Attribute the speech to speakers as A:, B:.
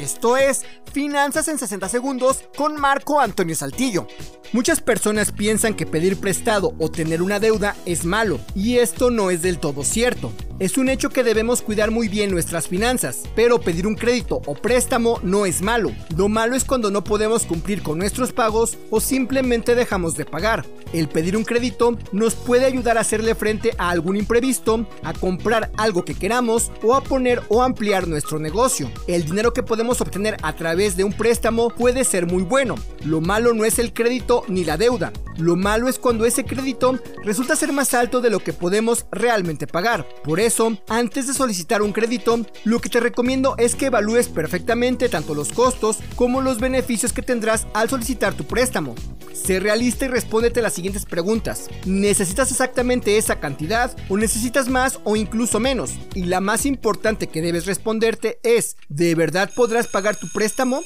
A: Esto es Finanzas en 60 Segundos con Marco Antonio Saltillo. Muchas personas piensan que pedir prestado o tener una deuda es malo, y esto no es del todo cierto. Es un hecho que debemos cuidar muy bien nuestras finanzas, pero pedir un crédito o préstamo no es malo. Lo malo es cuando no podemos cumplir con nuestros pagos o simplemente dejamos de pagar. El pedir un crédito nos puede ayudar a hacerle frente a algún imprevisto, a comprar algo que queramos o a poner o ampliar nuestro negocio. El dinero que podemos obtener a través de un préstamo puede ser muy bueno. Lo malo no es el crédito ni la deuda. Lo malo es cuando ese crédito resulta ser más alto de lo que podemos realmente pagar. Por eso, antes de solicitar un crédito, lo que te recomiendo es que evalúes perfectamente tanto los costos como los beneficios que tendrás al solicitar tu préstamo. Sé realista y respóndete las siguientes preguntas. ¿Necesitas exactamente esa cantidad o necesitas más o incluso menos? Y la más importante que debes responderte es, ¿de verdad podrás pagar tu préstamo?